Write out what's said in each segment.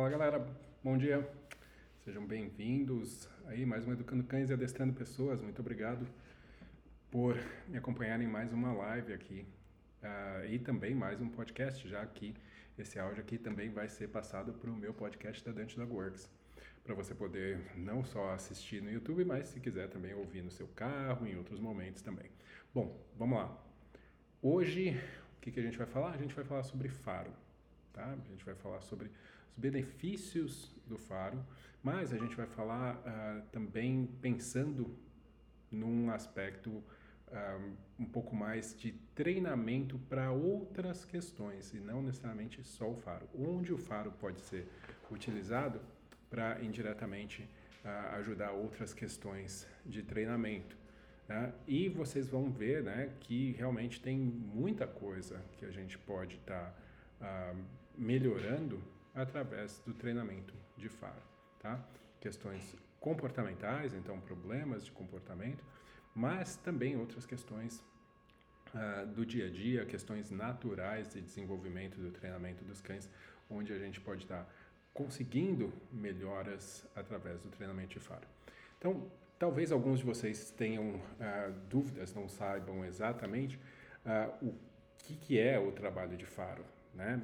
Fala galera, bom dia. Sejam bem-vindos aí mais um Educando Cães e Adestrando Pessoas. Muito obrigado por me acompanharem em mais uma live aqui uh, e também mais um podcast, já que esse áudio aqui também vai ser passado para o meu podcast da Dante Dog Works, para você poder não só assistir no YouTube, mas se quiser também ouvir no seu carro, em outros momentos também. Bom, vamos lá. Hoje, o que, que a gente vai falar? A gente vai falar sobre faro. Tá? A gente vai falar sobre os benefícios do faro, mas a gente vai falar uh, também pensando num aspecto uh, um pouco mais de treinamento para outras questões e não necessariamente só o faro. Onde o faro pode ser utilizado para indiretamente uh, ajudar outras questões de treinamento. Né? E vocês vão ver né, que realmente tem muita coisa que a gente pode estar. Tá melhorando através do treinamento de faro, tá? Questões comportamentais, então problemas de comportamento, mas também outras questões ah, do dia a dia, questões naturais de desenvolvimento do treinamento dos cães, onde a gente pode estar conseguindo melhoras através do treinamento de faro. Então, talvez alguns de vocês tenham ah, dúvidas, não saibam exatamente o que, que é o trabalho de faro, né?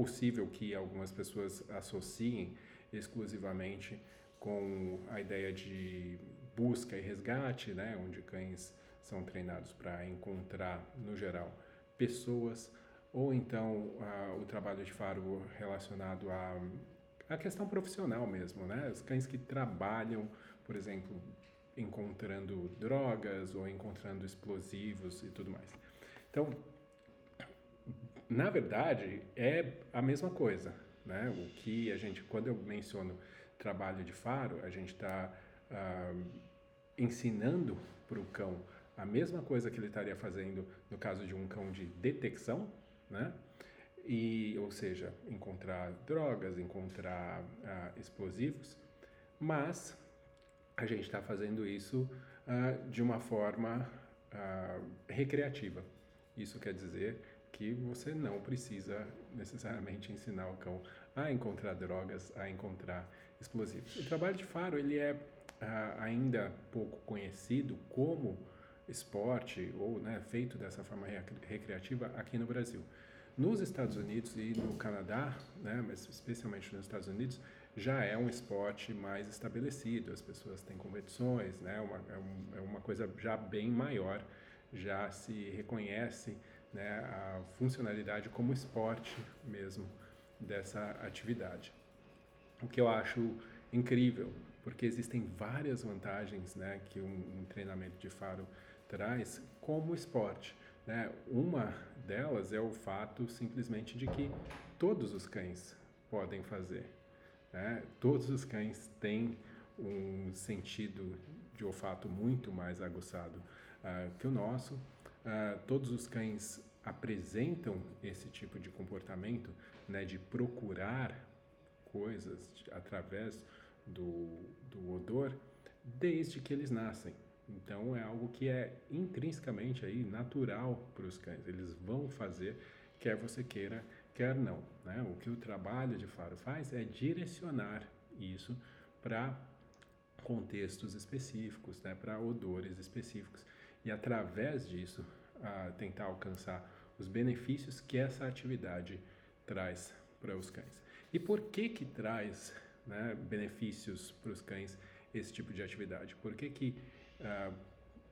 Possível que algumas pessoas associem exclusivamente com a ideia de busca e resgate, né? Onde cães são treinados para encontrar, no geral, pessoas, ou então o trabalho de faro relacionado à a, a questão profissional mesmo, né? Os cães que trabalham, por exemplo, encontrando drogas ou encontrando explosivos e tudo mais. Então, na verdade, é a mesma coisa. Né? O que a gente, quando eu menciono trabalho de faro, a gente está ah, ensinando para o cão a mesma coisa que ele estaria fazendo no caso de um cão de detecção, né? E, ou seja, encontrar drogas, encontrar ah, explosivos, mas a gente está fazendo isso ah, de uma forma recreativa. Isso quer dizer que você não precisa necessariamente ensinar o cão a encontrar drogas, a encontrar explosivos. O trabalho de faro ele é ah, ainda pouco conhecido como esporte ou né, feito dessa forma recreativa aqui no Brasil. Nos Estados Unidos e no Canadá, né, mas especialmente nos Estados Unidos, já é um esporte mais estabelecido. As pessoas têm competições, né, uma, é, um, é uma coisa já bem maior, já se reconhece né, a funcionalidade como esporte mesmo dessa atividade. O que eu acho incrível, porque existem várias vantagens né, que um, um treinamento de faro traz como esporte. Né? Uma delas é o fato simplesmente de que todos os cães podem fazer. Né? Todos os cães têm um sentido de olfato muito mais aguçado uh, que o nosso uh, todos os cães apresentam esse tipo de comportamento, né, de procurar coisas através do, do odor, desde que eles nascem. Então é algo que é intrinsecamente aí natural para os cães. Eles vão fazer, quer você queira, quer não. Né? O que o trabalho de faro faz é direcionar isso para contextos específicos, né? para odores específicos e através disso a tentar alcançar os benefícios que essa atividade traz para os cães. E por que que traz né, benefícios para os cães esse tipo de atividade? Por que que uh,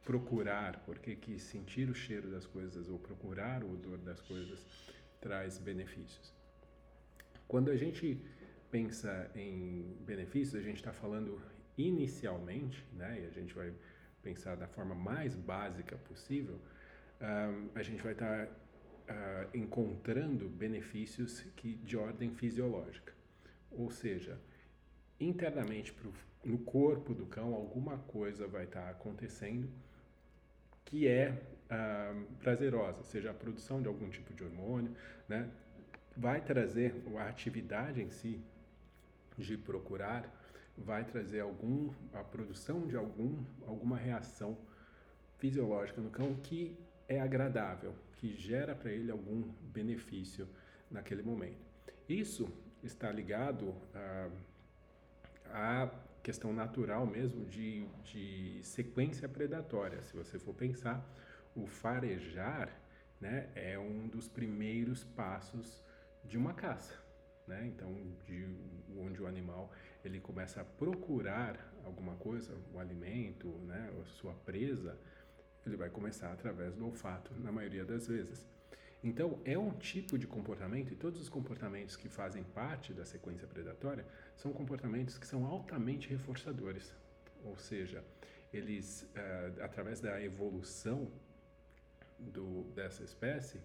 procurar, por que que sentir o cheiro das coisas ou procurar o odor das coisas traz benefícios? Quando a gente pensa em benefícios, a gente está falando inicialmente, né, e a gente vai pensar da forma mais básica possível, a gente vai estar tá, uh, encontrando benefícios que de ordem fisiológica. Ou seja, internamente pro, no corpo do cão, alguma coisa vai estar tá acontecendo que é uh, prazerosa, seja a produção de algum tipo de hormônio, né? vai trazer a atividade em si de procurar vai trazer algum a produção de algum alguma reação fisiológica no cão que é agradável, que gera para ele algum benefício naquele momento. Isso está ligado à questão natural mesmo de, de sequência predatória. Se você for pensar, o farejar né, é um dos primeiros passos de uma caça. Né? Então, de onde o animal ele começa a procurar alguma coisa, o alimento, né, a sua presa, ele vai começar através do olfato, na maioria das vezes. Então, é um tipo de comportamento, e todos os comportamentos que fazem parte da sequência predatória são comportamentos que são altamente reforçadores. Ou seja, eles, uh, através da evolução do, dessa espécie,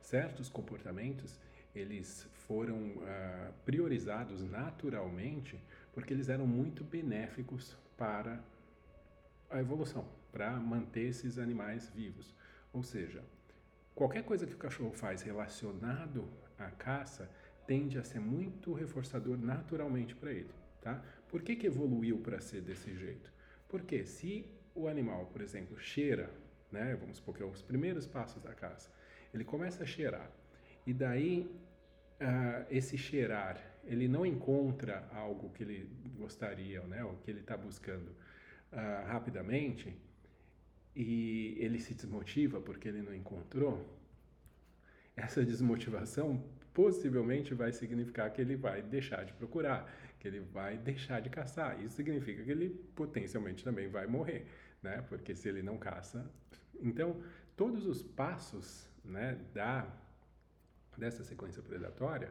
certos comportamentos eles foram uh, priorizados naturalmente porque eles eram muito benéficos para a evolução, para manter esses animais vivos. Ou seja, qualquer coisa que o cachorro faz relacionado à caça tende a ser muito reforçador naturalmente para ele, tá? Por que, que evoluiu para ser desse jeito? Porque se o animal, por exemplo, cheira, né, vamos supor que é os primeiros passos da caça, ele começa a cheirar e daí uh, esse cheirar ele não encontra algo que ele gostaria, né, ou que ele está buscando uh, rapidamente, e ele se desmotiva porque ele não encontrou, essa desmotivação possivelmente vai significar que ele vai deixar de procurar, que ele vai deixar de caçar. Isso significa que ele potencialmente também vai morrer, né? Porque se ele não caça, então todos os passos, né, da dessa sequência predatória,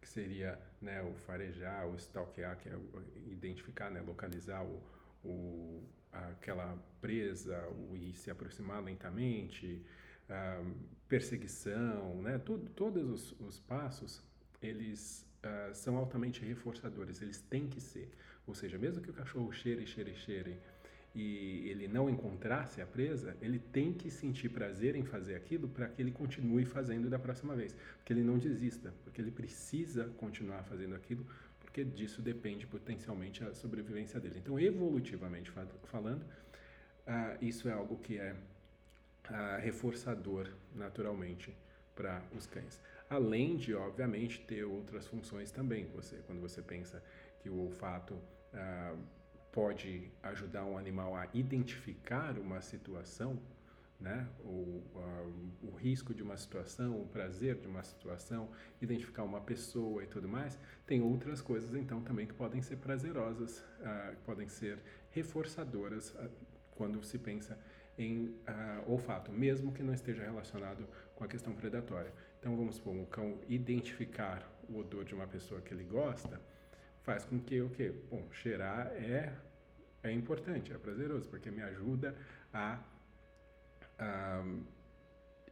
que seria né, o farejar, o stalkear, que é identificar, né, localizar o, o, aquela presa o, e se aproximar lentamente, perseguição, né, tudo, todos os, os passos, eles uh, são altamente reforçadores, eles têm que ser. Ou seja, mesmo que o cachorro cheire, cheire, cheire e ele não encontrasse a presa, ele tem que sentir prazer em fazer aquilo para que ele continue fazendo da próxima vez, porque ele não desista, porque ele precisa continuar fazendo aquilo, porque disso depende potencialmente a sobrevivência dele. Então, evolutivamente falando, uh, isso é algo que é uh, reforçador naturalmente para os cães. Além de, obviamente, ter outras funções também. Você, quando você pensa que o olfato uh, pode ajudar um animal a identificar uma situação, né? o, uh, o risco de uma situação, o prazer de uma situação, identificar uma pessoa e tudo mais, tem outras coisas então também que podem ser prazerosas, uh, podem ser reforçadoras uh, quando se pensa em olfato, mesmo que não esteja relacionado com a questão predatória. Então vamos supor, um cão identificar o odor de uma pessoa que ele gosta, faz com que o quê? Bom, cheirar é, é importante, é prazeroso, porque me ajuda a, a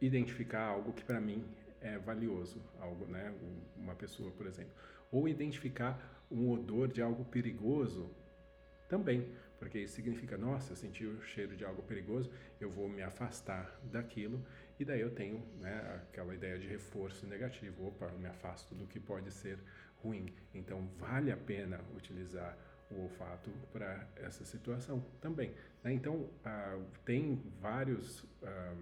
identificar algo que para mim é valioso, algo, né? Uma pessoa, por exemplo. Ou identificar um odor de algo perigoso também, porque isso significa, nossa, eu senti o cheiro de algo perigoso, eu vou me afastar daquilo, e daí eu tenho né, aquela ideia de reforço negativo, opa, eu me afasto do que pode ser ruim. Então, vale a pena utilizar o olfato para essa situação também. Né? Então, ah, tem vários, ah,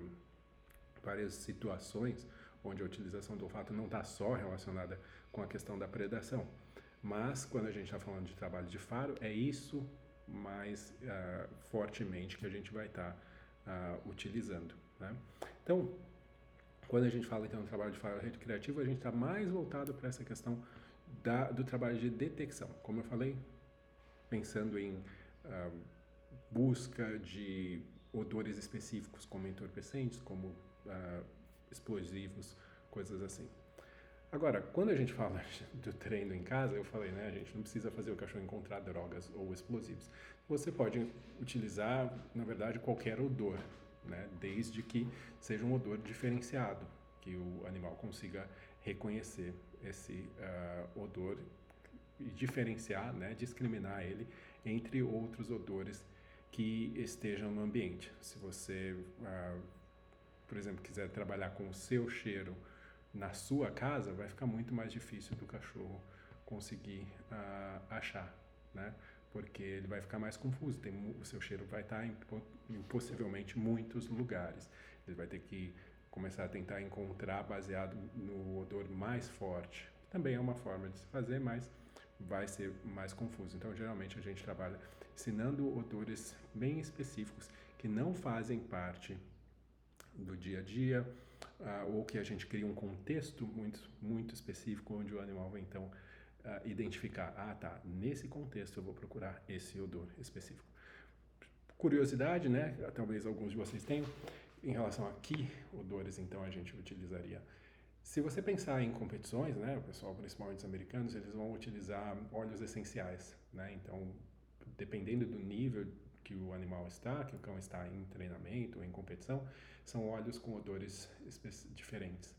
várias situações onde a utilização do olfato não está só relacionada com a questão da predação, mas quando a gente está falando de trabalho de faro, é isso mais ah, fortemente que a gente vai estar tá, utilizando. Né? Então, quando a gente fala então do trabalho de faro recreativo, a gente está mais voltado para essa questão da, do trabalho de detecção. Como eu falei, pensando em uh, busca de odores específicos, como entorpecentes, como uh, explosivos, coisas assim. Agora, quando a gente fala do treino em casa, eu falei, né, a gente não precisa fazer o cachorro encontrar drogas ou explosivos. Você pode utilizar, na verdade, qualquer odor, né, desde que seja um odor diferenciado, que o animal consiga reconhecer esse uh, odor e diferenciar, né, discriminar ele entre outros odores que estejam no ambiente. Se você, uh, por exemplo, quiser trabalhar com o seu cheiro na sua casa, vai ficar muito mais difícil do cachorro conseguir uh, achar, né? Porque ele vai ficar mais confuso. Tem, o seu cheiro vai estar em, em possivelmente muitos lugares. Ele vai ter que começar a tentar encontrar baseado no odor mais forte Também é uma forma de se fazer, mas vai ser mais confuso. Então, geralmente a gente trabalha ensinando odores bem específicos que não fazem parte do dia a dia, uh, ou que a gente cria um contexto muito, muito específico onde o animal vai então uh, identificar, ah tá, nesse contexto eu vou procurar esse odor específico. Curiosidade, né? Talvez alguns de vocês tenham, em relação a que odores então a gente utilizaria. Se você pensar em competições, né, o pessoal, principalmente os americanos, eles vão utilizar óleos essenciais, né? Então, dependendo do nível que o animal está, que o cão está em treinamento ou em competição, são óleos com odores diferentes.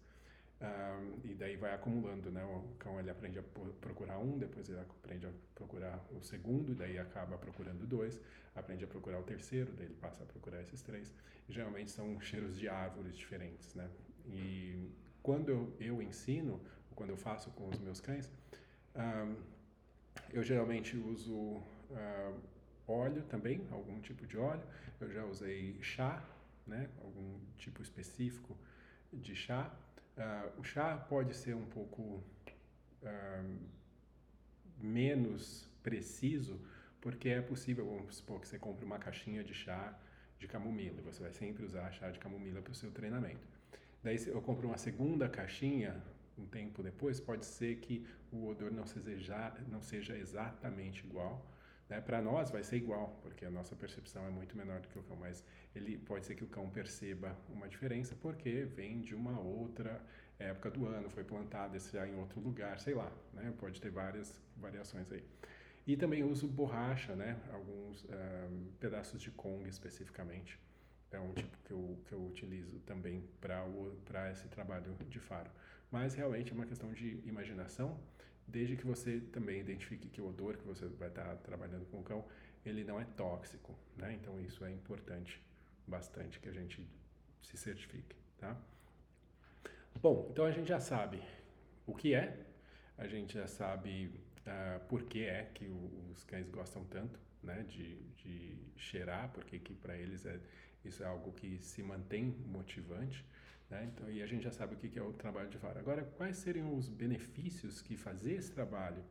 Um, e daí vai acumulando, né? O cão ele aprende a procurar um, depois ele aprende a procurar o segundo, daí acaba procurando dois, aprende a procurar o terceiro, daí ele passa a procurar esses três. E, geralmente são cheiros de árvores diferentes, né? E quando eu, eu ensino, quando eu faço com os meus cães, um, eu geralmente uso uh, óleo também, algum tipo de óleo. Eu já usei chá, né? Algum tipo específico de chá. Uh, o chá pode ser um pouco uh, menos preciso, porque é possível, vamos supor que você compre uma caixinha de chá de camomila, você vai sempre usar chá de camomila para o seu treinamento. Daí eu compro uma segunda caixinha, um tempo depois, pode ser que o odor não seja, não seja exatamente igual, né? Para nós vai ser igual, porque a nossa percepção é muito menor do que o cão, mas ele pode ser que o cão perceba uma diferença porque vem de uma outra época do ano, foi plantado esse em outro lugar, sei lá, né? Pode ter várias variações aí. E também uso borracha, né? Alguns um, pedaços de Kong especificamente. É um tipo que eu, que eu utilizo também para esse trabalho de faro. Mas realmente é uma questão de imaginação desde que você também identifique que o odor que você vai estar trabalhando com o cão, ele não é tóxico, né? Então isso é importante bastante que a gente se certifique, tá? Bom, então a gente já sabe o que é, a gente já sabe uh, por que é que o, os cães gostam tanto, né, de, de cheirar, porque que para eles é isso é algo que se mantém motivante. Né? Então, e a gente já sabe o que é o trabalho de faro. Agora, quais seriam os benefícios que fazer esse trabalho,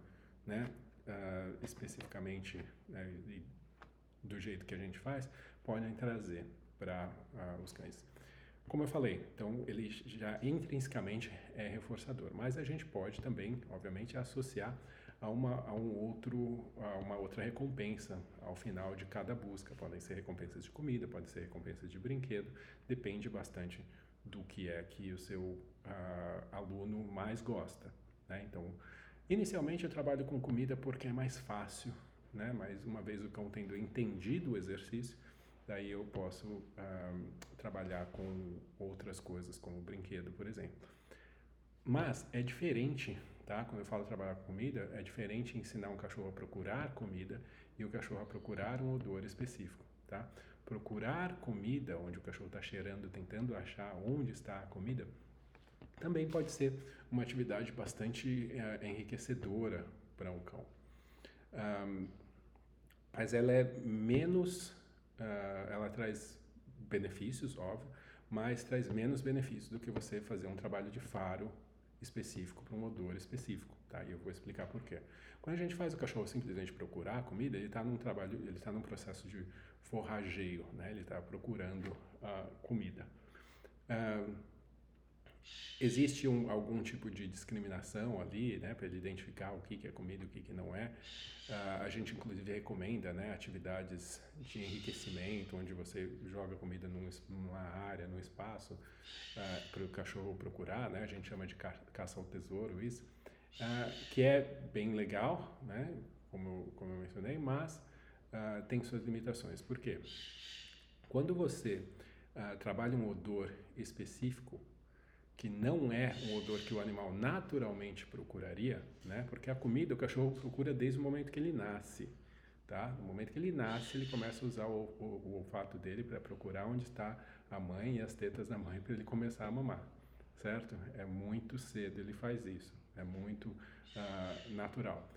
né, uh, especificamente né, e do jeito que a gente faz, podem trazer para uh, ah, os cães? Como eu falei, então ele já intrinsecamente é reforçador, mas a gente pode também, obviamente, associar a uma, a um outro, a uma outra recompensa ao final de cada busca. Podem ser recompensas de comida, podem ser recompensas de brinquedo, depende bastante do que é que o seu uh, aluno mais gosta. Né? Então, inicialmente eu trabalho com comida porque é mais fácil, né? mas uma vez o cão tendo entendido o exercício, daí eu posso uh, trabalhar com outras coisas, como brinquedo, por exemplo. Mas é diferente, tá? Quando eu falo trabalhar com comida, é diferente ensinar um cachorro a procurar comida e o cachorro a procurar um odor específico, tá? Procurar comida, onde o cachorro está cheirando, tentando achar onde está a comida, também pode ser uma atividade bastante é, enriquecedora para um cão. Um, mas ela é menos, uh, ela traz benefícios, óbvio, mas traz menos benefícios do que você fazer um trabalho de faro específico para um odor específico, tá? E eu vou explicar por quê. Quando a gente faz o cachorro simplesmente procurar comida, ele está num trabalho, ele está num processo de forrageio, né? Ele está procurando a uh, comida. Uh, existe um, algum tipo de discriminação ali, né, para ele identificar o que, que é comida e o que, que não é. Uh, a gente inclusive recomenda, né, atividades de enriquecimento, onde você joga comida num, numa área, num espaço, uh, para o cachorro procurar, né, a gente chama de ca caça ao tesouro isso, uh, que é bem legal, né, como, como eu mencionei, mas tem suas limitações. Por quê? Quando você trabalha um odor específico, que não é um odor que o animal naturalmente procuraria, né? Porque a comida o cachorro procura desde o momento que ele nasce, tá? No momento que ele nasce, ele começa a usar o, o, o olfato dele para procurar onde está a mãe e as tetas da mãe para ele começar a mamar, certo? É muito cedo ele faz isso, é muito uh, natural.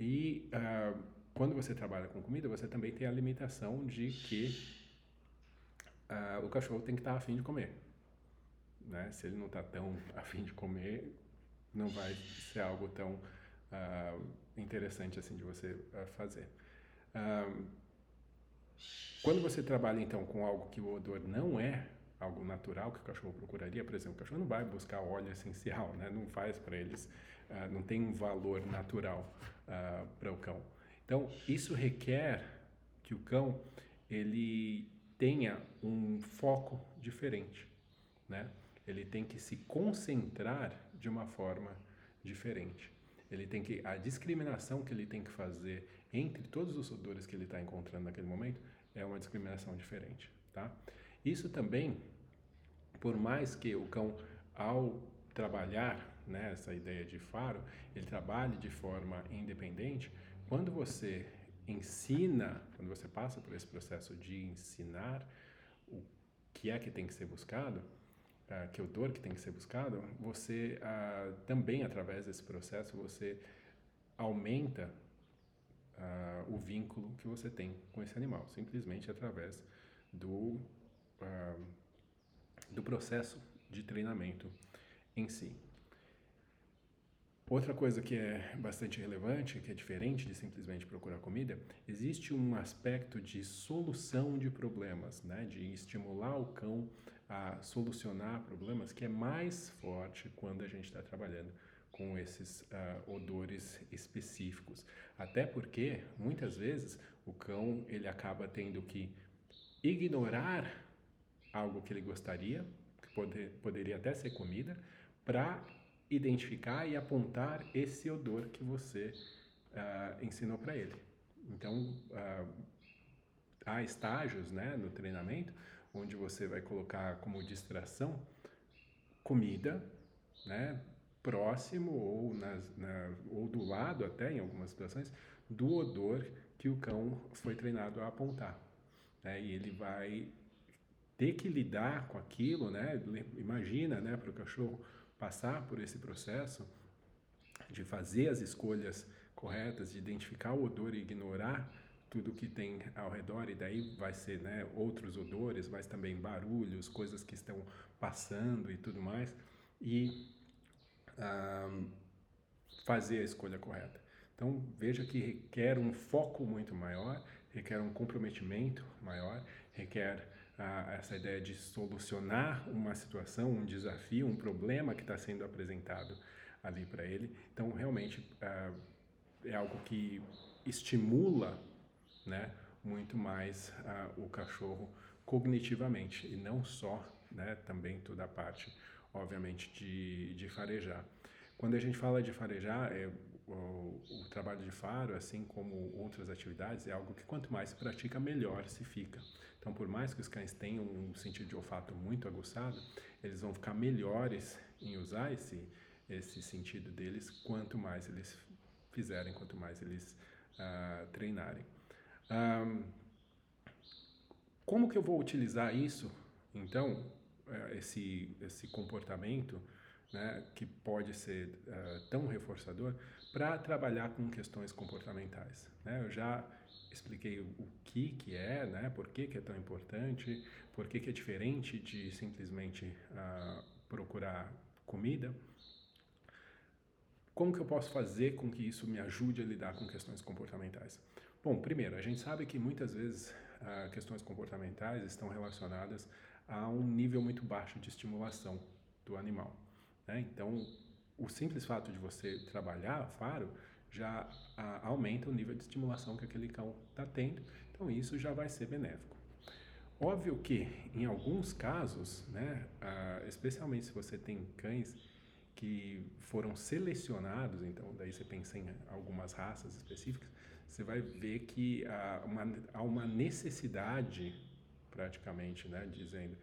E uh, quando você trabalha com comida, você também tem a limitação de que uh, o cachorro tem que estar tá afim de comer né? Se ele não está tão afim de comer, não vai ser algo tão uh, interessante assim de você uh, fazer. Uh, quando você trabalha então com algo que o odor não é algo natural que o cachorro procuraria, por exemplo, o cachorro não vai buscar óleo essencial, né? Não faz para eles, não tem um valor natural para o cão. Então isso requer que o cão ele tenha um foco diferente, né? Ele tem que se concentrar de uma forma diferente. Ele tem que a discriminação que ele tem que fazer entre todos os odores que ele está encontrando naquele momento é uma discriminação diferente, tá? Isso também, por mais que o cão ao trabalhar né, essa ideia de faro, ele trabalhe de forma independente. Quando você ensina, quando você passa por esse processo de ensinar o que é que tem que ser buscado, uh, que é o dor que tem que ser buscado, você uh, também através desse processo você aumenta uh, o vínculo que você tem com esse animal, simplesmente através do do processo de treinamento em si. Outra coisa que é bastante relevante, que é diferente de simplesmente procurar comida, existe um aspecto de solução de problemas, né? de estimular o cão a solucionar problemas que é mais forte quando a gente está trabalhando com esses uh, odores específicos. Até porque, muitas vezes, o cão ele acaba tendo que ignorar algo que ele gostaria, que pode, poderia até ser comida, para identificar e apontar esse odor que você uh, ensinou para ele. Então, uh, há estágios né, no treinamento onde você vai colocar como distração comida, né, próximo ou, nas, na, ou do lado até, em algumas situações, do odor que o cão foi treinado a apontar. Né, e ele vai ter que lidar com aquilo, né? Imagina, né, para o cachorro passar por esse processo de fazer as escolhas corretas, de identificar o odor e ignorar tudo que tem ao redor e daí vai ser né, outros odores, mas também barulhos, coisas que estão passando e tudo mais e um, fazer a escolha correta. Então veja que requer um foco muito maior, requer um comprometimento maior, requer uh, essa ideia de solucionar uma situação, um desafio, um problema que está sendo apresentado ali para ele. Então realmente uh, é algo que estimula né, muito mais uh, o cachorro cognitivamente e não só, né, também toda a parte, obviamente, de, de farejar. Quando a gente fala de farejar, é, o, o, trabalho de faro, assim como outras atividades, é algo que quanto mais se pratica, melhor se fica. Então, por mais que os cães tenham um sentido de olfato muito aguçado, eles vão ficar melhores em usar esse, esse sentido deles quanto mais eles fizerem, quanto mais eles uh, treinarem. Como que eu vou utilizar isso, então, eh, esse, esse comportamento, né, que pode ser uh, tão reforçador, para trabalhar com questões comportamentais? Né? Eu já expliquei o que que é, né, por que que é tão importante, por que que é diferente de simplesmente uh, procurar comida. Como que eu posso fazer com que isso me ajude a lidar com questões comportamentais? Bom, primeiro, a gente sabe que muitas vezes ah, questões comportamentais estão relacionadas a um nível muito baixo de estimulação do animal. Né? Então, o simples fato de você trabalhar faro já ah, aumenta o nível de estimulação que aquele cão está tendo, então isso já vai ser benéfico. Óbvio que, em alguns casos, né, ah, especialmente se você tem cães que foram selecionados, então daí você pensa em algumas raças específicas, você vai ver que há uma, há uma necessidade, praticamente, né, dizendo,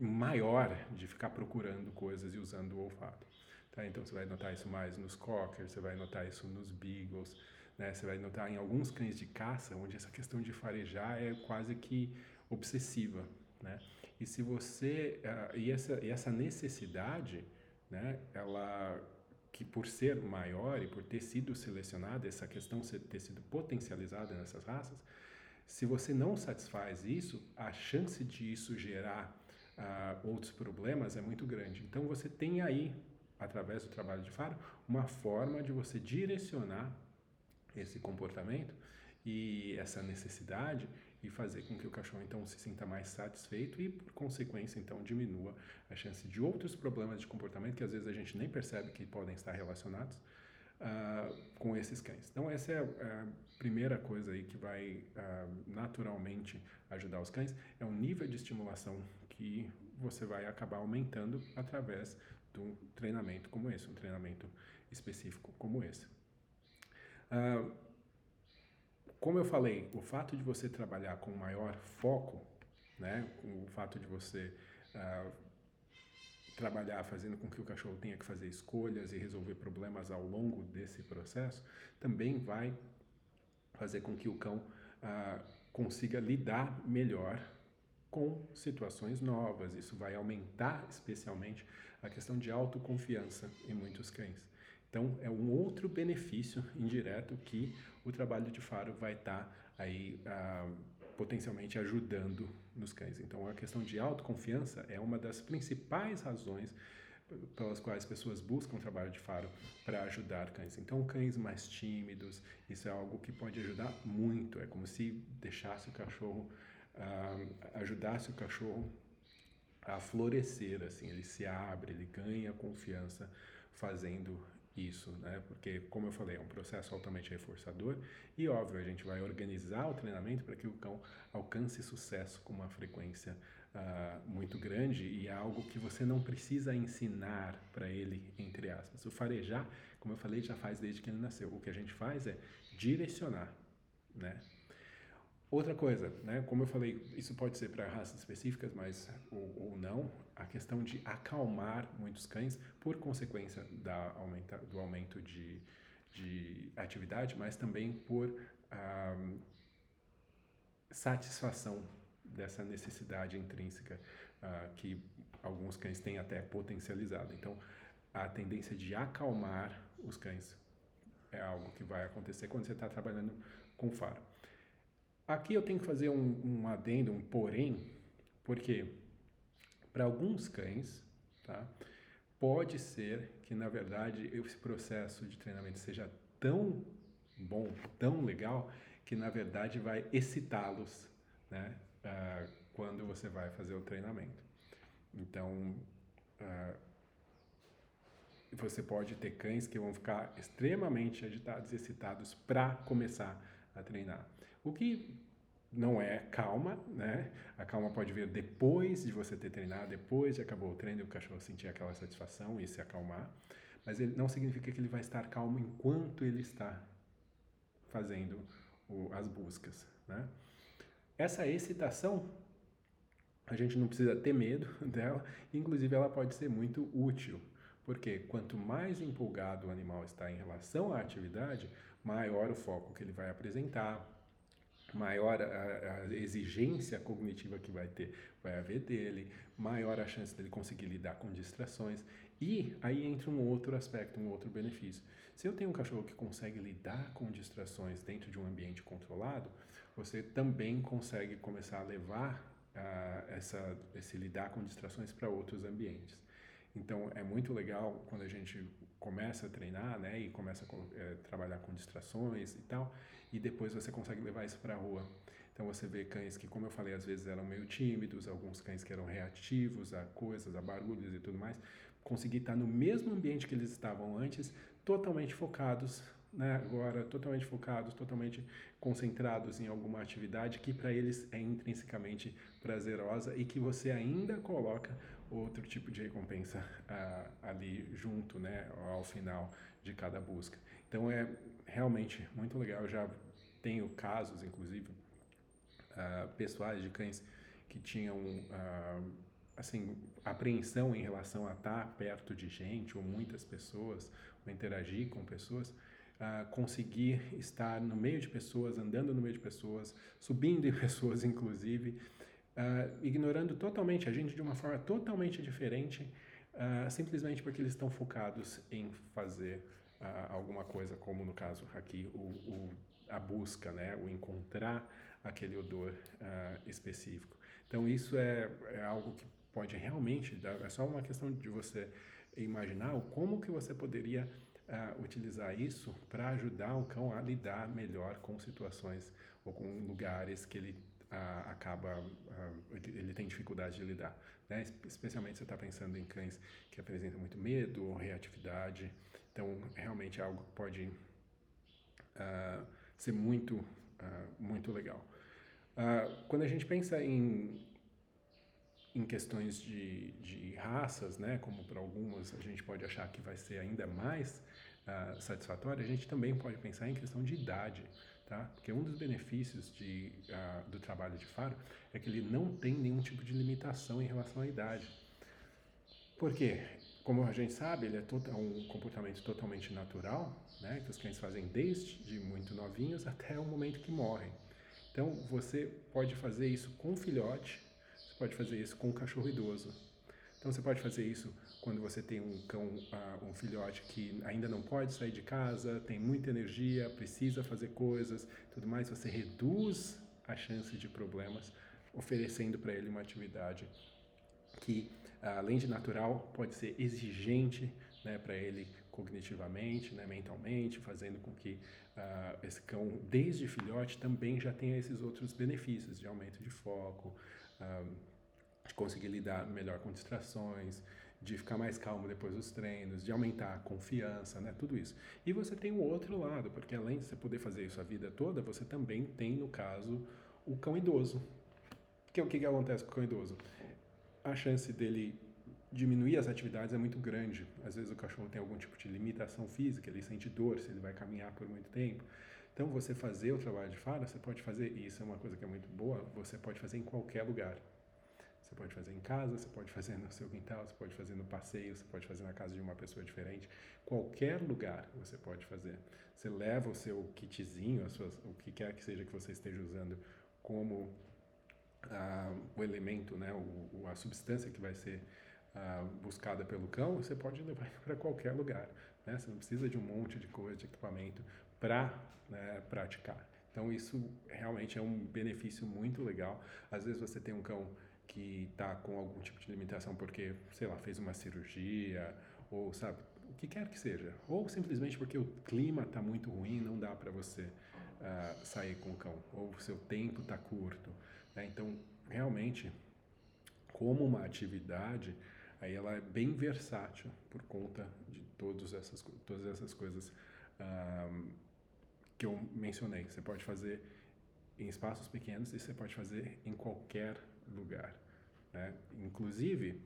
maior de ficar procurando coisas e usando o olfato. Tá? Então você vai notar isso mais nos cockers, você vai notar isso nos beagles, né? você vai notar em alguns cães de caça, onde essa questão de farejar é quase que obsessiva. Né? E se você uh, e essa, e essa necessidade, né, ela que por ser maior e por ter sido selecionada, essa questão ter sido potencializada nessas raças, se você não satisfaz isso, a chance de isso gerar uh, outros problemas é muito grande. Então você tem aí através do trabalho de faro, uma forma de você direcionar esse comportamento e essa necessidade e fazer com que o cachorro então se sinta mais satisfeito e por consequência então diminua a chance de outros problemas de comportamento que às vezes a gente nem percebe que podem estar relacionados uh, com esses cães. Então essa é a, primeira coisa aí que vai uh, naturalmente ajudar os cães é o nível de estimulação que você vai acabar aumentando através de um treinamento como esse, um treinamento específico como esse. Uh, como eu falei, o fato de você trabalhar com maior foco, né, o fato de você uh, trabalhar fazendo com que o cachorro tenha que fazer escolhas e resolver problemas ao longo desse processo, também vai fazer com que o cão uh, consiga lidar melhor com situações novas. Isso vai aumentar especialmente a questão de autoconfiança em muitos cães. Então, é um outro benefício indireto que o trabalho de faro vai estar tá aí ah, potencialmente ajudando nos cães. Então, a questão de autoconfiança é uma das principais razões pelas quais pessoas buscam trabalho de faro para ajudar cães. Então, cães mais tímidos, isso é algo que pode ajudar muito. É como se deixasse o cachorro, uh, ajudasse o cachorro a florescer, assim, ele se abre, ele ganha confiança fazendo isso, né? Porque, como eu falei, é um processo altamente reforçador e, óbvio, a gente vai organizar o treinamento para que o cão alcance sucesso com uma frequência uh, muito grande e é algo que você não precisa ensinar para ele, entre aspas. O farejar, como eu falei, já faz desde que ele nasceu. O que a gente faz é direcionar, né? Outra coisa, né, como eu falei, isso pode ser para raças específicas, mas ou, ou, não, a questão de acalmar muitos cães por consequência da aumenta, do aumento de, de atividade, mas também por ah, satisfação dessa necessidade intrínseca ah, que alguns cães têm até potencializado. Então, a tendência de acalmar os cães é algo que vai acontecer quando você está trabalhando com faro. Aqui eu tenho que fazer um, um adendo, um porém, porque para alguns cães, tá, pode ser que na verdade esse processo de treinamento seja tão bom, tão legal, que na verdade vai excitá-los, né, uh, quando você vai fazer o treinamento. Então, uh, você pode ter cães que vão ficar extremamente agitados e excitados para começar a treinar. O que não é calma, né? A calma pode vir depois de você ter treinado, depois de acabou o treino e o cachorro sentir aquela satisfação e se acalmar. Mas ele não significa que ele vai estar calmo enquanto ele está fazendo o, as buscas, né? Essa excitação, a gente não precisa ter medo dela, inclusive ela pode ser muito útil, porque quanto mais empolgado o animal está em relação à atividade, maior o foco que ele vai apresentar, maior a, a, exigência cognitiva que vai ter, vai haver dele, maior a chance dele conseguir lidar com distrações. E aí entra um outro aspecto, um outro benefício. Se eu tenho um cachorro que consegue lidar com distrações dentro de um ambiente controlado, você também consegue começar a levar uh, essa, esse lidar com distrações para outros ambientes. Então é muito legal quando a gente começa a treinar, né, e começa a é, trabalhar com distrações e tal, e depois você consegue levar isso para a rua. Então você vê cães que, como eu falei, às vezes eram meio tímidos, alguns cães que eram reativos a coisas, a barulhos e tudo mais, conseguir estar no mesmo ambiente que eles estavam antes, totalmente focados, né, agora totalmente focados, totalmente concentrados em alguma atividade que para eles é intrinsecamente prazerosa e que você ainda coloca outro tipo de recompensa uh, ali junto, né, ao final de cada busca. Então é realmente muito legal. Eu já tenho casos, inclusive, uh, pessoais de cães que tinham uh, assim apreensão em relação a estar perto de gente ou muitas pessoas, ou interagir com pessoas. Uh, conseguir estar no meio de pessoas, andando no meio de pessoas, subindo em pessoas, inclusive, uh, ignorando totalmente a gente de uma forma totalmente diferente, uh, simplesmente porque eles estão focados em fazer uh, alguma coisa, como no caso aqui, o, o, a busca, né? o encontrar aquele odor específico. Então, isso é, é algo que pode realmente dar, é só uma questão de você imaginar como que você poderia uh, utilizar isso para ajudar o cão a lidar melhor com situações ou com lugares que ele uh, acaba, uh, ele tem dificuldade de lidar. Né? Especialmente se está pensando em cães que apresentam muito medo ou reatividade. Então, realmente é algo que pode ser muito, muito legal. quando a gente pensa em em questões de, de raças, né, como para algumas a gente pode achar que vai ser ainda mais uh, satisfatório, a gente também pode pensar em questão de idade, tá? Porque um dos benefícios de, uh, do trabalho de faro é que ele não tem nenhum tipo de limitação em relação à idade. Por quê? Como a gente sabe, ele é tota, um comportamento totalmente natural, né, que os cães fazem desde de muito novinhos até o momento que morrem. Então, você pode fazer isso com filhote, pode fazer isso com um cachorro idoso. Então você pode fazer isso quando você tem um cão, uh, um filhote que ainda não pode sair de casa, tem muita energia, precisa fazer coisas, tudo mais. Você reduz a chance de problemas, oferecendo para ele uma atividade que, uh, além de natural, pode ser exigente né, para ele cognitivamente, né, mentalmente, fazendo com que uh, esse cão, desde filhote, também já tenha esses outros benefícios de aumento de foco, de conseguir lidar melhor com distrações, de ficar mais calmo depois dos treinos, de aumentar a confiança, né? Tudo isso. E você tem o outro lado, porque além de você poder fazer isso a vida toda, você também tem, no caso, o cão idoso. Que o que, que acontece com o cão idoso? A chance dele diminuir as atividades é muito grande. Às vezes o cachorro tem algum tipo de limitação física, ele sente dor se ele vai caminhar por muito tempo. Então, você fazer o trabalho de fala, você pode fazer, e isso é uma coisa que é muito boa, você pode fazer em qualquer lugar. Você pode fazer em casa, você pode fazer no seu quintal, você pode fazer no passeio, você pode fazer na casa de uma pessoa diferente. Qualquer lugar você pode fazer. Você leva o seu kitzinho, suas, o que quer que seja que você esteja usando como ah, o elemento, né, o, a substância que vai ser ah, buscada pelo cão, você pode levar para qualquer lugar. Né? Você não precisa de um monte de coisa, de equipamento para né, praticar. Então isso realmente é um benefício muito legal. Às vezes você tem um cão que está com algum tipo de limitação porque, sei lá, fez uma cirurgia ou sabe o que quer que seja, ou simplesmente porque o clima está muito ruim, não dá para você uh, sair com o cão, ou o seu tempo está curto. Né? Então, realmente, como uma atividade, aí ela é bem versátil por conta de todas essas, todas essas coisas uh, que eu mencionei. Você pode fazer em espaços pequenos e você pode fazer em qualquer lugar. Né? Inclusive,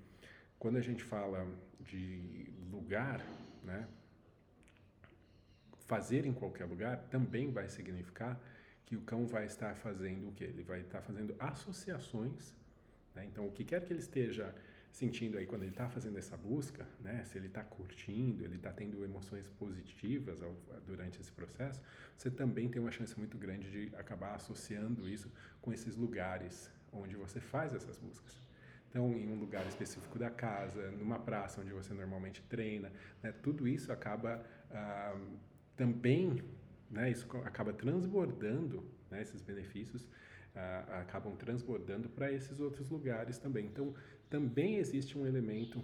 quando a gente fala de lugar, né, fazer em qualquer lugar também vai significar que o cão vai estar fazendo o que? Ele vai estar fazendo associações. Né? Então, o que quer que ele esteja sentindo aí quando ele está fazendo essa busca, né? Se ele está curtindo, ele está tendo emoções positivas ao, durante esse processo, você também tem uma chance muito grande de acabar associando isso com esses lugares onde você faz essas buscas. Então, em um lugar específico da casa, numa praça onde você normalmente treina, né? Tudo isso acaba ah, também, né? Isso acaba transbordando né? esses benefícios Uh, acabam transbordando para esses outros lugares também. Então, também existe um elemento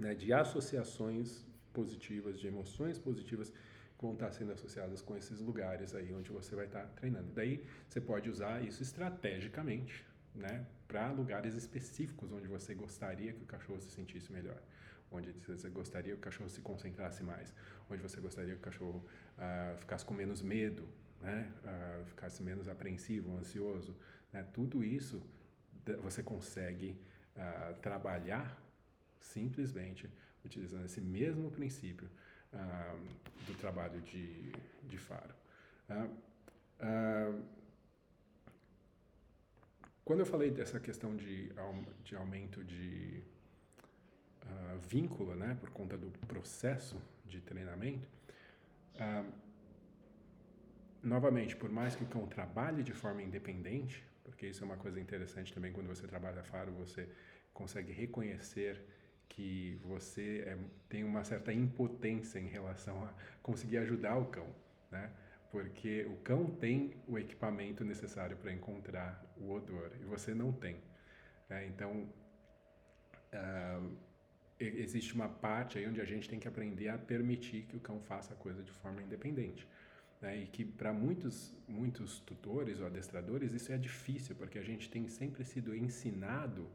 né, de associações positivas, de emoções positivas que vão estar sendo associadas com esses lugares aí onde você vai estar treinando. Daí você pode usar isso estrategicamente, né, para lugares específicos onde você gostaria que o cachorro se sentisse melhor, onde você gostaria que o cachorro se concentrasse mais, onde você gostaria que o cachorro uh, ficasse com menos medo, né, uh, ficasse menos apreensivo, ansioso, né, tudo isso você consegue uh, trabalhar simplesmente utilizando esse mesmo princípio do trabalho de, de faro. Uh, quando eu falei dessa questão de, de aumento de vínculo, né, por conta do processo de treinamento, novamente, por mais que o cão trabalhe de forma independente, porque isso é uma coisa interessante também quando você trabalha faro, você consegue reconhecer que você é, tem uma certa impotência em relação a conseguir ajudar o cão, né? Porque o cão tem o equipamento necessário para encontrar o odor e você não tem. Né? Então, uh, existe uma parte aí onde a gente tem que aprender a permitir que o cão faça a coisa de forma independente. Né? E que para muitos, muitos tutores ou adestradores isso é difícil, porque a gente tem sempre sido ensinado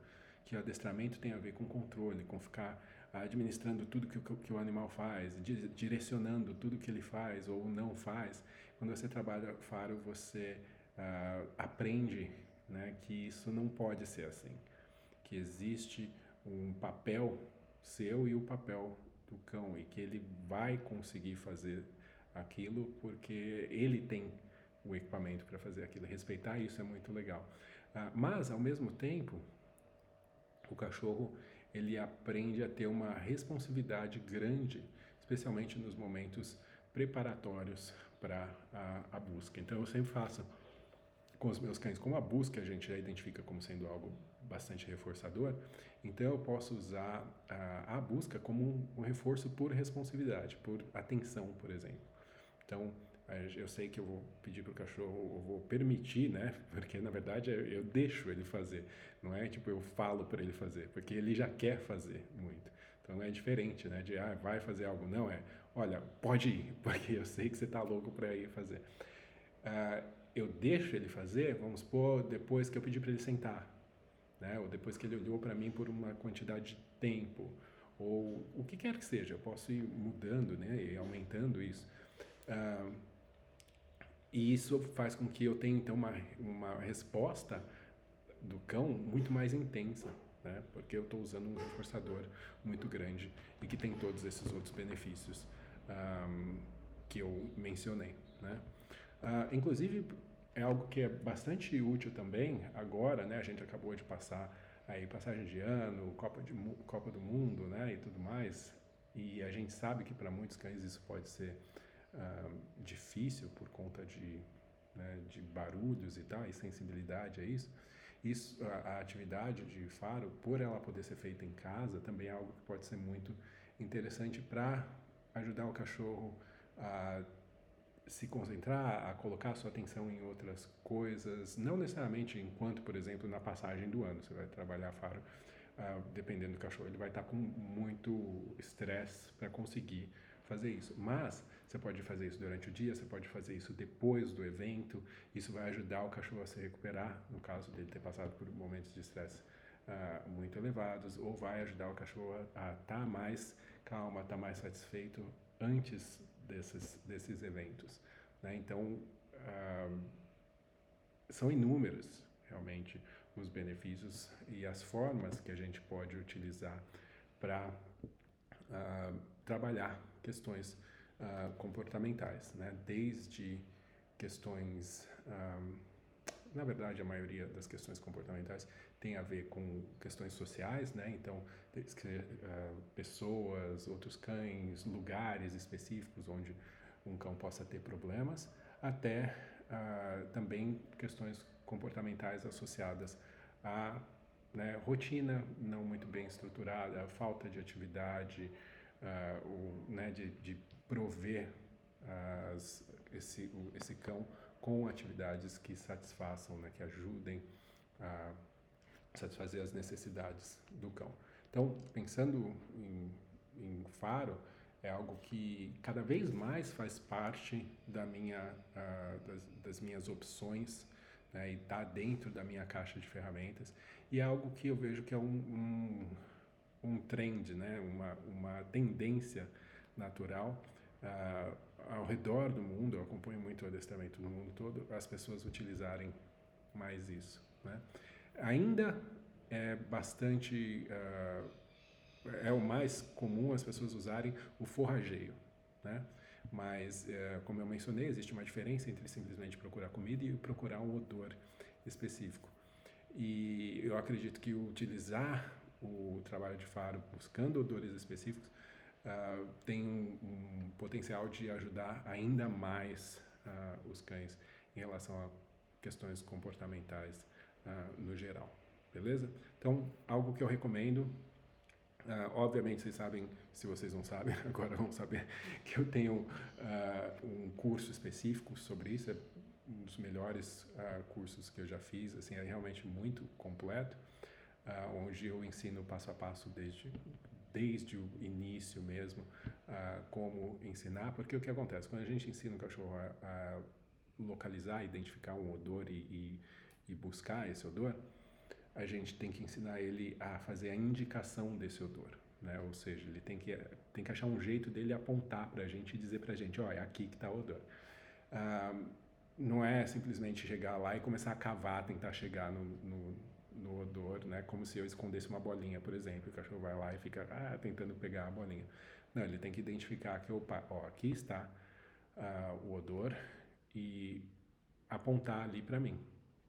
que o adestramento tem a ver com controle, com ficar administrando tudo que, que o animal faz, direcionando tudo que ele faz ou não faz. Quando você trabalha faro, você uh, aprende né, que isso não pode ser assim, que existe um papel seu e o papel do cão e que ele vai conseguir fazer aquilo porque ele tem o equipamento para fazer aquilo. Respeitar isso é muito legal. Uh, mas, ao mesmo tempo, o cachorro ele aprende a ter uma responsividade grande, especialmente nos momentos preparatórios para a, a, busca. Então eu sempre faço com os meus cães, como a busca a gente já identifica como sendo algo bastante reforçador, então eu posso usar a, a busca como um, um reforço por responsividade, por atenção, por exemplo. Então eu sei que eu vou pedir para o cachorro, eu vou permitir, né? Porque na verdade eu deixo ele fazer, não é tipo eu falo para ele fazer, porque ele já quer fazer muito. Então é diferente, né? De ah, vai fazer algo, não é? Olha, pode ir, porque eu sei que você está louco para ir fazer. Uh, eu deixo ele fazer, vamos supor, depois que eu pedi para ele sentar, né? Ou depois que ele olhou para mim por uma quantidade de tempo, ou o que quer que seja, eu posso ir mudando, né? E aumentando isso. Uh, e isso faz com que eu tenha então uma, uma resposta do cão muito mais intensa, né? Porque eu estou usando um reforçador muito grande e que tem todos esses outros benefícios um, que eu mencionei, né? Uh, inclusive é algo que é bastante útil também agora, né? A gente acabou de passar aí passagem de ano, Copa, de, Copa do Mundo, né? E tudo mais. E a gente sabe que para muitos cães isso pode ser uh, difícil por conta de, né, de barulhos e tal, e sensibilidade a isso. Isso, a, a, atividade de faro, por ela poder ser feita em casa, também é algo que pode ser muito interessante para ajudar o cachorro a se concentrar, a colocar sua atenção em outras coisas, não necessariamente enquanto, por exemplo, na passagem do ano, você vai trabalhar faro, uh, dependendo do cachorro, ele vai estar com muito estresse para conseguir fazer isso. Mas você pode fazer isso durante o dia, você pode fazer isso depois do evento. Isso vai ajudar o cachorro a se recuperar, no caso dele ter passado por momentos de estresse uh, muito elevados, ou vai ajudar o cachorro a estar tá mais calmo, estar tá mais satisfeito antes desses, desses eventos. Né? Então, uh, são inúmeros, realmente, os benefícios e as formas que a gente pode utilizar para uh, ah, trabalhar questões uh, comportamentais, né? desde questões, um, na verdade a maioria das questões comportamentais tem a ver com questões sociais, né? então uh, pessoas, outros cães, lugares específicos onde um cão possa ter problemas, até uh, também questões comportamentais associadas à né, rotina não muito bem estruturada, falta de atividade, uh, o, né, de, de prover as, esse, o, esse cão com atividades que satisfaçam, né, que ajudem a satisfazer as necessidades do cão. Então, pensando em, em faro, é algo que cada vez mais faz parte da minha, uh, das, das, minhas opções né, e está dentro da minha caixa de ferramentas e é algo que eu vejo que é um, um, um trend, né, uma, uma tendência natural uh, ao redor do mundo, eu acompanho muito o adestramento no mundo todo, as pessoas utilizarem mais isso. Né? Ainda é bastante. Uh, é o mais comum as pessoas usarem o forrageio. Né? Mas, uh, como eu mencionei, existe uma diferença entre simplesmente procurar comida e procurar um odor específico. E eu acredito que utilizar o trabalho de faro buscando odores específicos uh, tem um, um, potencial de ajudar ainda mais uh, os cães em relação a questões comportamentais uh, no geral, beleza? Então, algo que eu recomendo, obviamente vocês sabem, se vocês não sabem, agora vão saber que eu tenho um curso específico sobre isso, é um dos melhores cursos que eu já fiz, assim, é realmente muito completo, onde eu ensino passo a passo desde desde o início mesmo uh, como ensinar, porque o que acontece quando a gente ensina o cachorro a, a localizar, identificar um odor e, e, e, buscar esse odor, a gente tem que ensinar ele a fazer a indicação desse odor, né? Ou seja, ele tem que tem que achar um jeito dele apontar para a gente e dizer para a gente, oh, é aqui que está o odor. Uh, não é simplesmente chegar lá e começar a cavar, tentar chegar no, no no odor, né? Como se eu escondesse uma bolinha, por exemplo. O cachorro vai lá e fica ah, tentando pegar a bolinha. Não, ele tem que identificar que, opa, ó, aqui está uh, o odor e apontar ali para mim.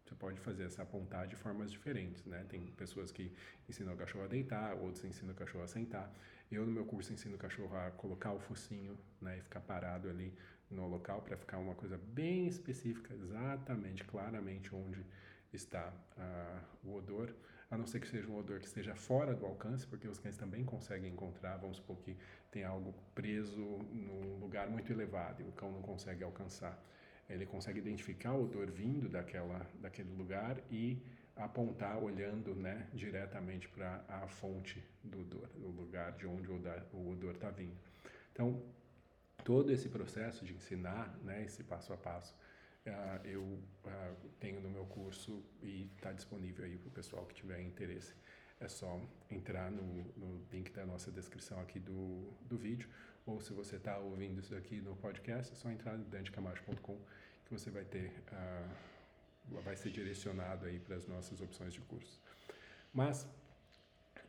Você pode fazer essa apontar de formas diferentes, né? Tem pessoas que ensinam o cachorro a deitar, outros ensinam o cachorro a sentar. Eu, no meu curso, ensino o cachorro a colocar o focinho, né? E ficar parado ali no local para ficar uma coisa bem específica, exatamente, claramente onde está ah, o odor, a não ser que seja um odor que esteja fora do alcance, porque os cães também conseguem encontrar, vamos supor que tem algo preso num lugar muito elevado e o cão não consegue alcançar. Ele consegue identificar o odor vindo daquela, daquele lugar e apontar olhando né, diretamente para a fonte do odor, o lugar de onde o odor está vindo. Então, todo esse processo de ensinar, né, esse passo a passo, uh, eu uh, tenho no meu curso e está disponível aí para o pessoal que tiver interesse. É só entrar no, no, link da nossa descrição aqui do, do vídeo, ou se você está ouvindo isso aqui no podcast, é só entrar no dantecamacho.com que você vai ter, uh, vai ser direcionado aí para as nossas opções de curso. Mas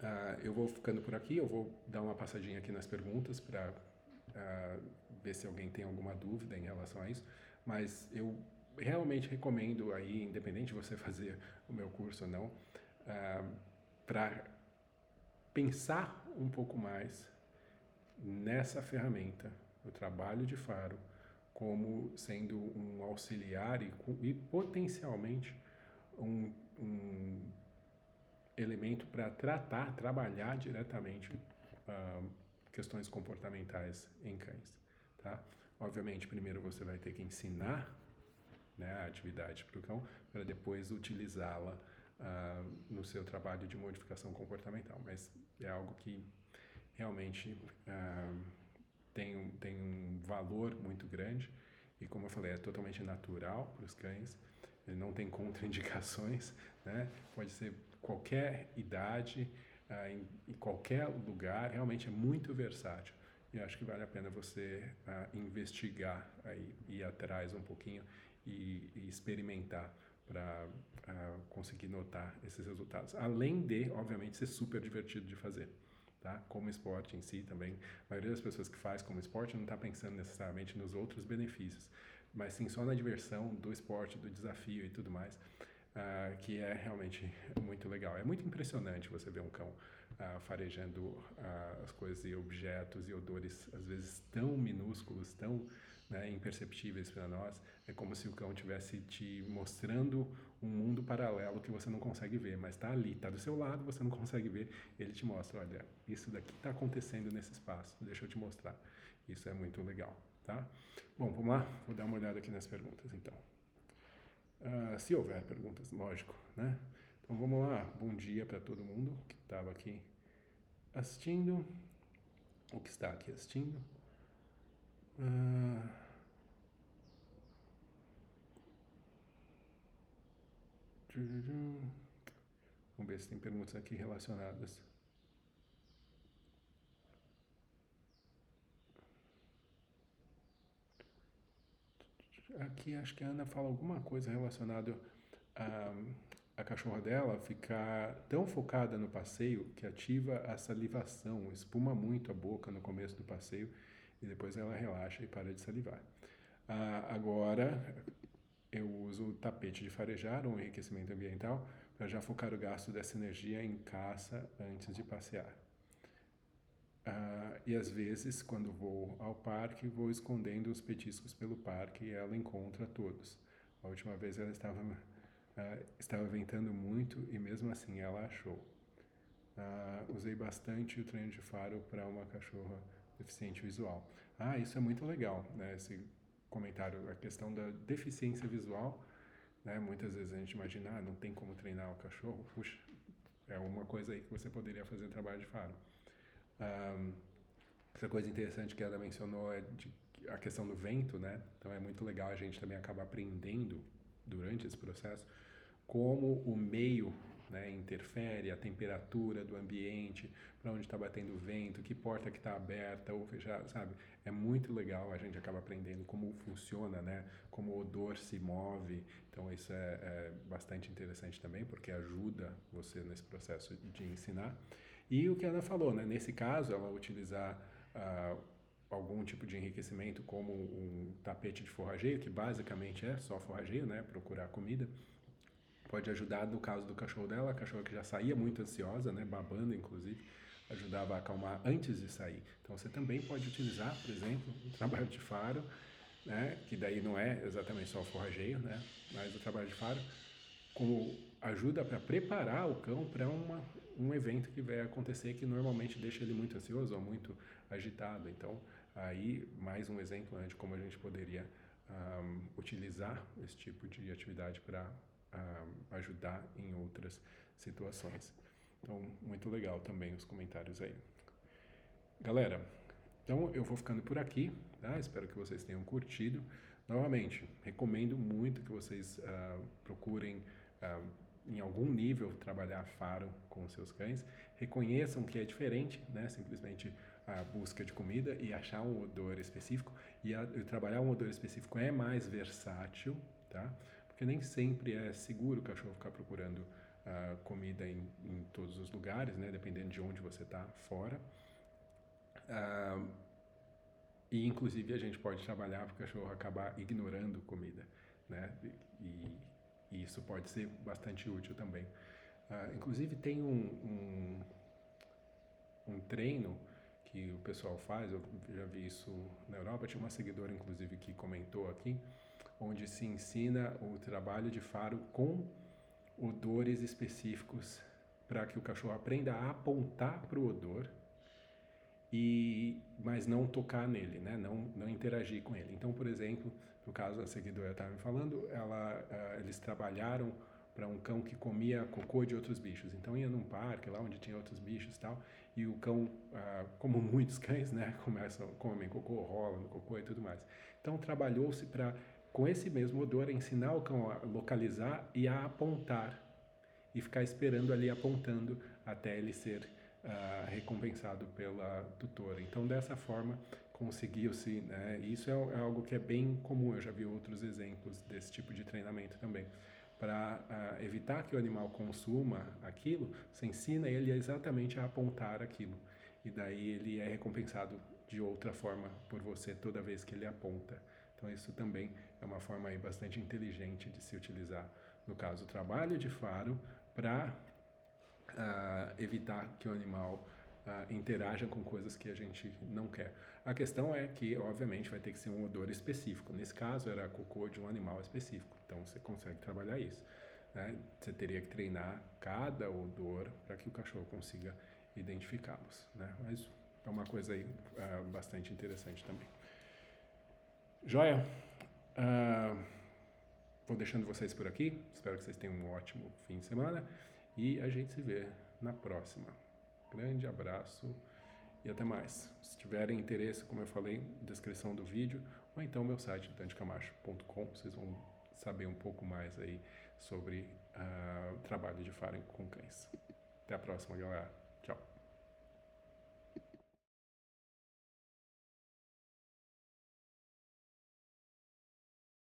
Uh, eu vou ficando por aqui, eu vou dar uma passadinha aqui nas perguntas para uh, ver se alguém tem alguma dúvida em relação a isso mas eu realmente recomendo aí, independente de você fazer o meu curso ou não, uh, ah, para pensar um pouco mais nessa ferramenta, o trabalho de faro, como sendo um auxiliar e, e potencialmente um, um elemento para tratar, trabalhar diretamente uh, questões comportamentais em cães, tá? Obviamente, primeiro você vai ter que ensinar né, a atividade para o cão, para depois utilizá-la uh, no seu trabalho de modificação comportamental. Mas é algo que realmente uh, tem, um, tem um valor muito grande e, como eu falei, é totalmente natural para os cães, ele não tem contraindicações, né? pode ser qualquer idade, em, em qualquer lugar, realmente é muito versátil. E acho que vale a pena você uh, investigar, aí, ir atrás um pouquinho e, e experimentar para uh, ah, conseguir notar esses resultados. Além de, obviamente, ser super divertido de fazer. Tá? Como esporte em si também. A maioria das pessoas que faz como esporte não está pensando necessariamente nos outros benefícios, mas sim só na diversão do esporte, do desafio e tudo mais, uh, que é realmente muito legal. É muito impressionante você ver um cão uh, farejando uh, as coisas e objetos e odores, às vezes tão minúsculos, tão né, imperceptíveis para nós. É como se o cão estivesse te mostrando um mundo paralelo que você não consegue ver, mas está ali, está do seu lado, você não consegue ver. Ele te mostra: olha, isso daqui está acontecendo nesse espaço, deixa eu te mostrar. Isso é muito legal, tá? Bom, vamos lá? Vou dar uma olhada aqui nas perguntas, então. Uh, se houver perguntas, lógico, né? Então vamos lá, bom dia para todo mundo que estava aqui assistindo, ou que está aqui assistindo. Uh, Vamos ver se tem perguntas aqui relacionadas. Aqui acho que a Ana fala alguma coisa relacionada a a cachorra dela ficar tão focada no passeio que ativa a salivação, espuma muito a boca no começo do passeio e depois ela relaxa e para de salivar. Ah, agora eu uso o tapete de farejar, um enriquecimento ambiental, para já focar o gasto dessa energia em caça antes de passear. Ah, e às vezes, quando vou ao parque, vou escondendo os petiscos pelo parque e ela encontra todos. A última vez ela estava Uh, estava ventando muito e mesmo assim ela achou. Uh, usei bastante o treino de faro para uma cachorra deficiente visual. Ah, isso é muito legal, né? Esse comentário, a questão da deficiência visual, né? Muitas vezes a gente imagina, ah, não tem como treinar o cachorro. Puxa, é uma coisa aí que você poderia fazer trabalho de faro. Um, essa coisa interessante que ela mencionou é de, a questão do vento, né? Então é muito legal a gente também acabar aprendendo durante esse processo como o meio né, interfere, a temperatura do ambiente, para onde está batendo o vento, que porta que está aberta ou fechada, sabe? É muito legal, a gente acaba aprendendo como funciona, né? Como o odor se move. Então isso é, é bastante interessante também, porque ajuda você nesse processo de ensinar. E o que a Ana falou, né? Nesse caso, ela utilizar uh, algum tipo de enriquecimento como um tapete de forrageio, que basicamente é só forrageio, né? Procurar comida pode ajudar no caso do cachorro dela, a cachorra que já saía muito ansiosa, né, babando inclusive, ajudava a acalmar antes de sair. Então você também pode utilizar, por exemplo, o trabalho de faro, né, que daí não é exatamente só o forrageio, né, mas o trabalho de faro como ajuda para preparar o cão para um evento que vai acontecer que normalmente deixa ele muito ansioso ou muito agitado. Então, aí mais um exemplo né, de como a gente poderia um, utilizar esse tipo de atividade para a ajudar em outras situações. Então, muito legal também os comentários aí. Galera, então eu vou ficando por aqui, tá? Espero que vocês tenham curtido. Novamente, recomendo muito que vocês uh, procurem uh, em algum nível trabalhar faro com seus cães. Reconheçam que é diferente, né? Simplesmente a busca de comida e achar um odor específico. E, a, e trabalhar um odor específico é mais versátil, tá? Porque nem sempre é seguro o cachorro ficar procurando uh, comida em, em, todos os lugares, né? Dependendo de onde você está fora. Uh, e inclusive a gente pode trabalhar para o cachorro acabar ignorando comida, né? E, e isso pode ser bastante útil também. Uh, inclusive tem um, um, um treino que o pessoal faz, eu já vi isso na Europa, tinha uma seguidora inclusive que comentou aqui, onde se ensina o trabalho de faro com odores específicos para que o cachorro aprenda a apontar para o odor e mas não tocar nele, né? Não não interagir com ele. Então, por exemplo, no caso da seguidora estava me falando, ela uh, eles trabalharam para um cão que comia cocô de outros bichos. Então ia num parque lá onde tinha outros bichos tal, e o cão, uh, como muitos cães, né, começam comem cocô, rolam no cocô e tudo mais. Então trabalhou-se para com esse mesmo odor, ensinar o cão a localizar e a apontar e ficar esperando ali apontando até ele ser uh, recompensado pela tutora. Então, dessa forma, conseguiu-se, né? Isso é, é, algo que é bem comum, eu já vi outros exemplos desse tipo de treinamento também. Para uh, evitar que o animal consuma aquilo, você ensina ele exatamente a apontar aquilo. E daí ele é recompensado de outra forma por você toda vez que ele aponta. Então isso também é uma forma aí bastante inteligente de se utilizar, no caso, o trabalho de faro para uh, ah, evitar que o animal uh, interaja com coisas que a gente não quer. A questão é que, obviamente, vai ter que ser um odor específico. Nesse caso, era cocô de um animal específico. Então, você consegue trabalhar isso. Né? Você teria que treinar cada odor para que o cachorro consiga identificá-los. Né? Mas é uma coisa aí uh, bastante interessante também. Joia? Uh, vou deixando vocês por aqui. Espero que vocês tenham um ótimo fim de semana. E a gente se vê na próxima. Grande abraço e até mais. Se tiverem interesse, como eu falei, descrição do vídeo, ou então meu site, dantecamacho.com, vocês vão saber um pouco mais aí sobre uh, trabalho de farem com cães. Até a próxima, galera.